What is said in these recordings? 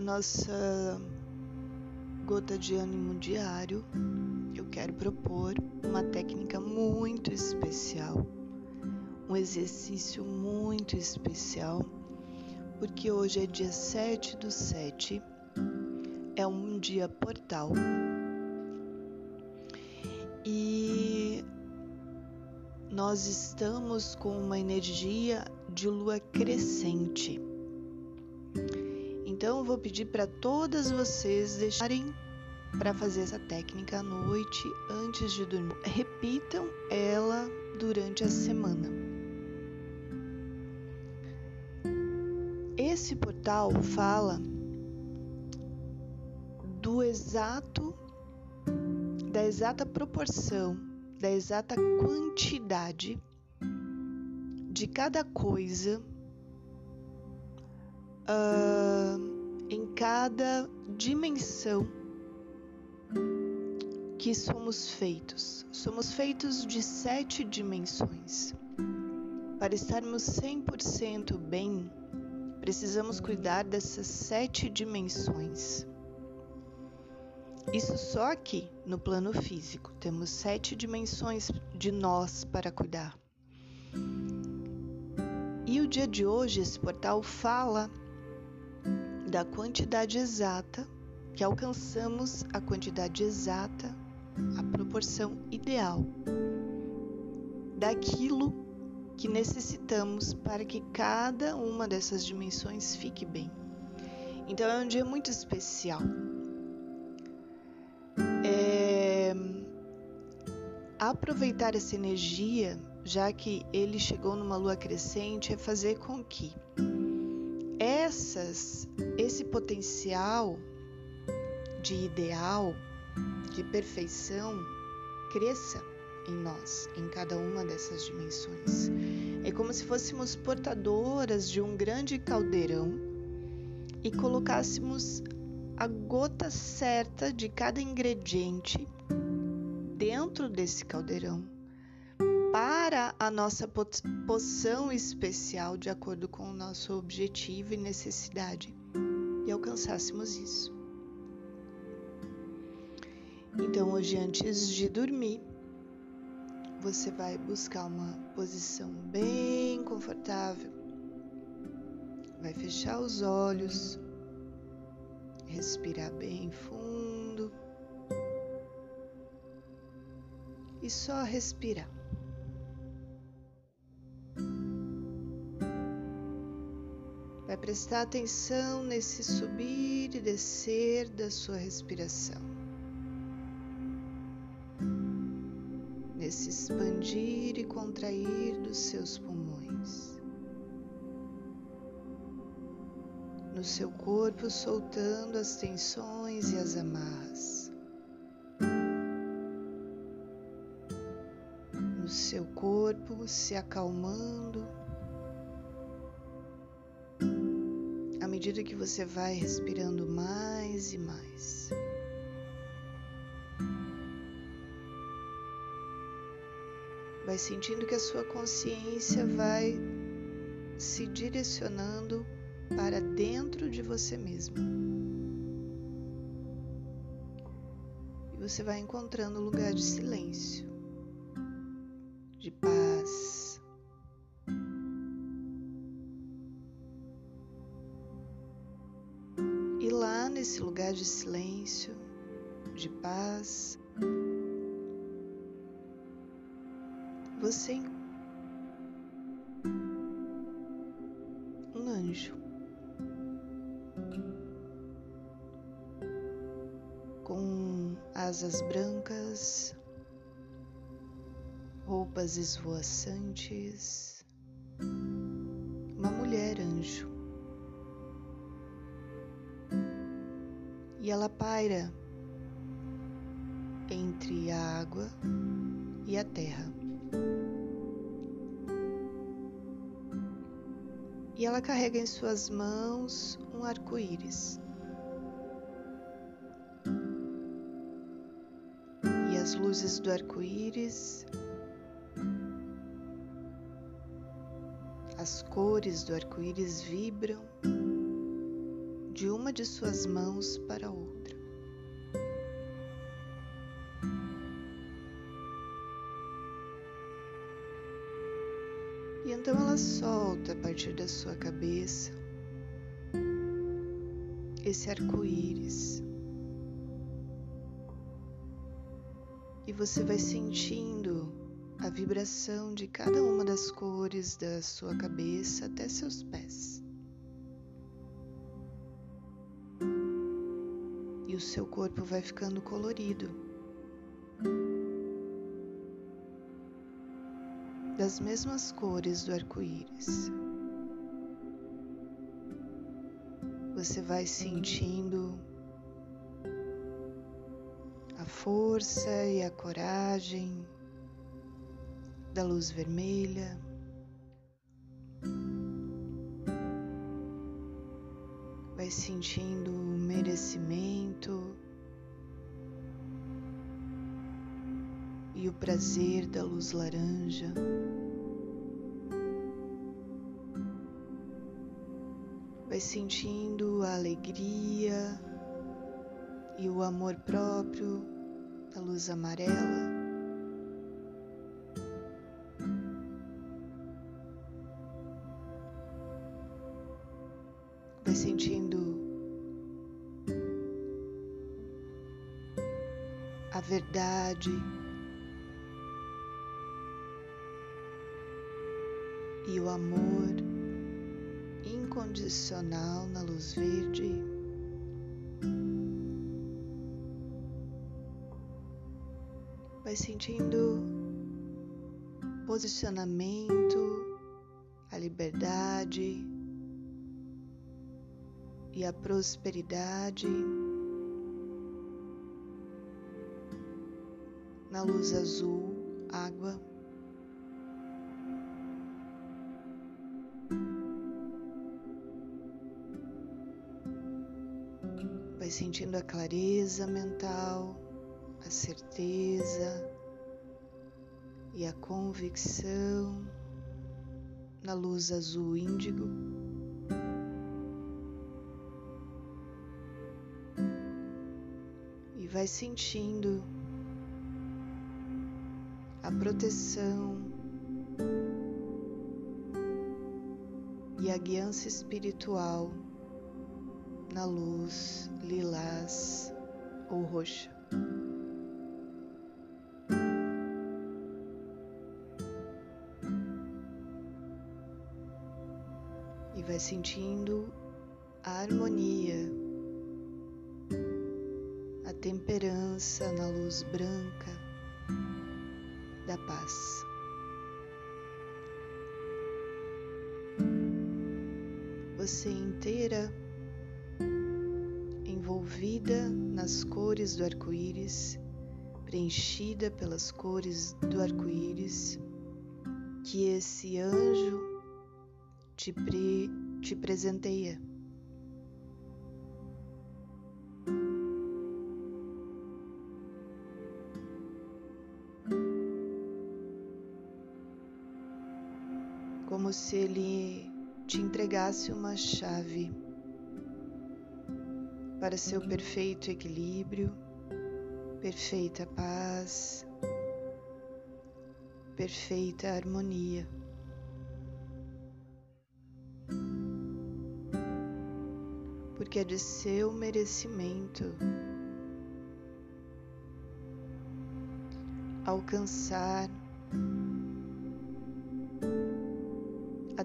na nossa gota de ânimo diário, eu quero propor uma técnica muito especial, um exercício muito especial, porque hoje é dia 7 do 7, é um dia portal. E nós estamos com uma energia de lua crescente. Então vou pedir para todas vocês deixarem para fazer essa técnica à noite antes de dormir. Repitam ela durante a semana. Esse portal fala do exato da exata proporção, da exata quantidade de cada coisa uh, em cada dimensão que somos feitos. Somos feitos de sete dimensões. Para estarmos 100% bem, precisamos cuidar dessas sete dimensões. Isso só aqui, no plano físico. Temos sete dimensões de nós para cuidar. E o dia de hoje, esse portal fala da quantidade exata, que alcançamos a quantidade exata, a proporção ideal daquilo que necessitamos para que cada uma dessas dimensões fique bem. Então é um dia muito especial. É... Aproveitar essa energia, já que ele chegou numa lua crescente, é fazer com que essas, esse potencial de ideal, de perfeição, cresça em nós, em cada uma dessas dimensões. É como se fôssemos portadoras de um grande caldeirão e colocássemos a gota certa de cada ingrediente dentro desse caldeirão para a nossa poção especial de acordo com o nosso objetivo e necessidade e alcançássemos isso. Então, hoje, antes de dormir, você vai buscar uma posição bem confortável, vai fechar os olhos, respirar bem fundo e só respirar. Prestar atenção nesse subir e descer da sua respiração, nesse expandir e contrair dos seus pulmões, no seu corpo soltando as tensões e as amarras. No seu corpo se acalmando medida que você vai respirando mais e mais. Vai sentindo que a sua consciência vai se direcionando para dentro de você mesmo. E você vai encontrando um lugar de silêncio, de paz nesse lugar de silêncio, de paz, você um anjo. Com asas brancas, roupas esvoaçantes, e ela paira entre a água e a terra. E ela carrega em suas mãos um arco-íris. E as luzes do arco-íris, as cores do arco-íris vibram de uma de suas mãos para a outra. E então ela solta a partir da sua cabeça esse arco-íris. E você vai sentindo a vibração de cada uma das cores da sua cabeça até seus pés. E o seu corpo vai ficando colorido. Das mesmas cores do arco-íris. Você vai sentindo a força e a coragem da luz vermelha. Vai sentindo o merecimento e o prazer da luz laranja. Vai sentindo a alegria e o amor próprio da luz amarela. Vai sentindo a verdade e o amor incondicional na luz verde. Vai sentindo posicionamento, a liberdade e a prosperidade na luz azul, água. Vai sentindo a clareza mental, a certeza e a convicção na luz azul índigo. Vai sentindo a proteção e a guiança espiritual na luz lilás ou roxa. E vai sentindo a harmonia temperança na luz branca da paz. Você inteira envolvida nas cores do arco-íris, preenchida pelas cores do arco-íris, que esse anjo te, pre, te presenteia. Se ele te entregasse uma chave para seu perfeito equilíbrio, perfeita paz, perfeita harmonia. Porque é de seu merecimento alcançar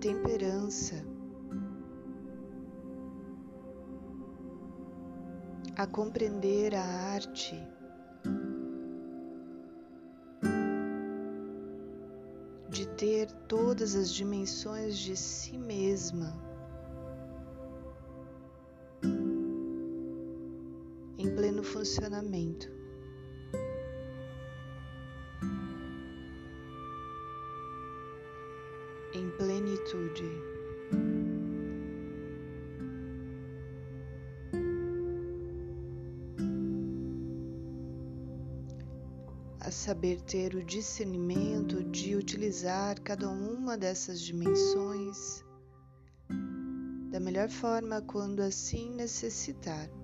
temperança, a compreender a arte. De ter todas as dimensões de si mesma em pleno funcionamento. Plenitude. A saber ter o discernimento de utilizar cada uma dessas dimensões da melhor forma quando assim necessitar.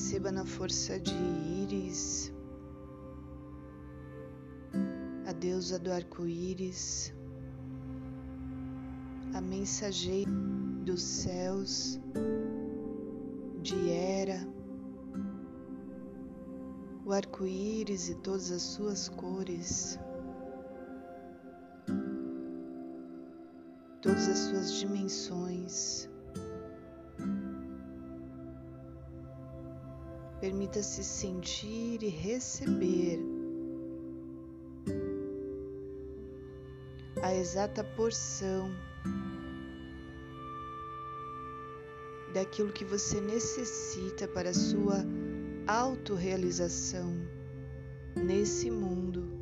Receba na força de íris. A deusa do arco-íris, a mensageira dos céus de Hera, o arco-íris e todas as suas cores, todas as suas dimensões. Permita-se sentir e receber a exata porção daquilo que você necessita para a sua autorrealização nesse mundo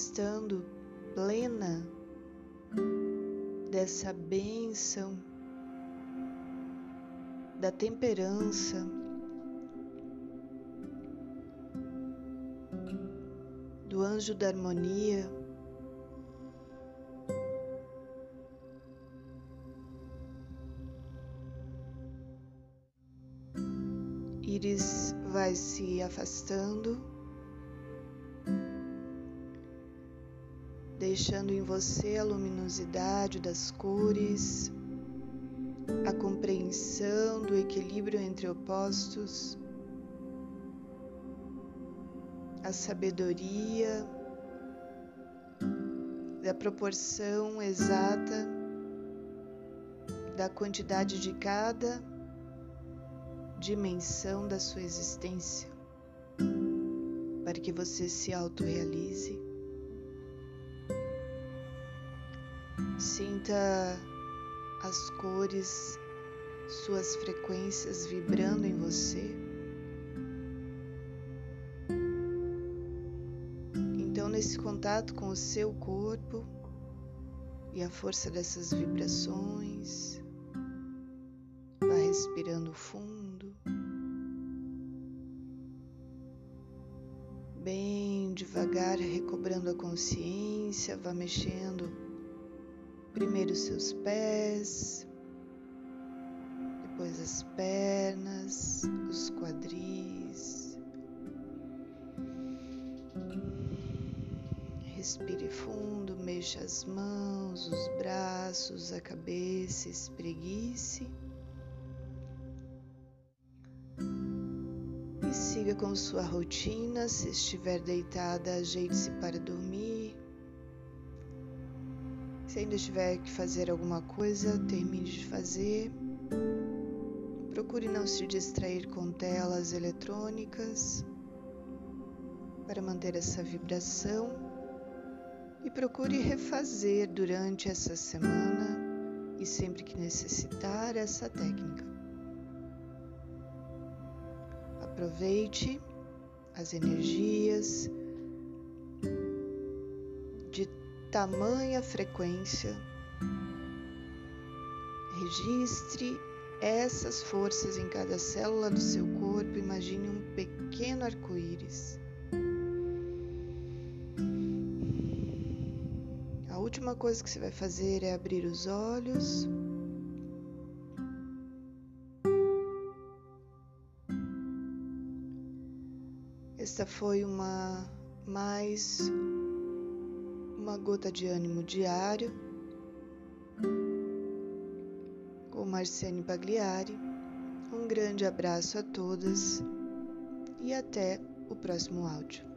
estando plena dessa bênção, da temperança, do anjo da harmonia, Iris vai se afastando deixando em você a luminosidade das cores, a compreensão do equilíbrio entre opostos, a sabedoria da proporção exata da quantidade de cada dimensão da sua existência, para que você se autorrealize. Sinta as cores, suas frequências vibrando em você. Então, nesse contato com o seu corpo e a força dessas vibrações, vá respirando fundo, bem devagar, recobrando a consciência, vá mexendo Primeiro seus pés, depois as pernas, os quadris. Respire fundo, mexa as mãos, os braços, a cabeça, espreguice. E siga com sua rotina. Se estiver deitada, ajeite-se para dormir. Se ainda tiver que fazer alguma coisa, termine de fazer. Procure não se distrair com telas eletrônicas para manter essa vibração e procure refazer durante essa semana e sempre que necessitar essa técnica. Aproveite as energias tamanha frequência. Registre essas forças em cada célula do seu corpo. Imagine um pequeno arco-íris. A última coisa que você vai fazer é abrir os olhos. Esta foi uma mais uma gota de ânimo diário com Marciane Pagliari. Um grande abraço a todas e até o próximo áudio.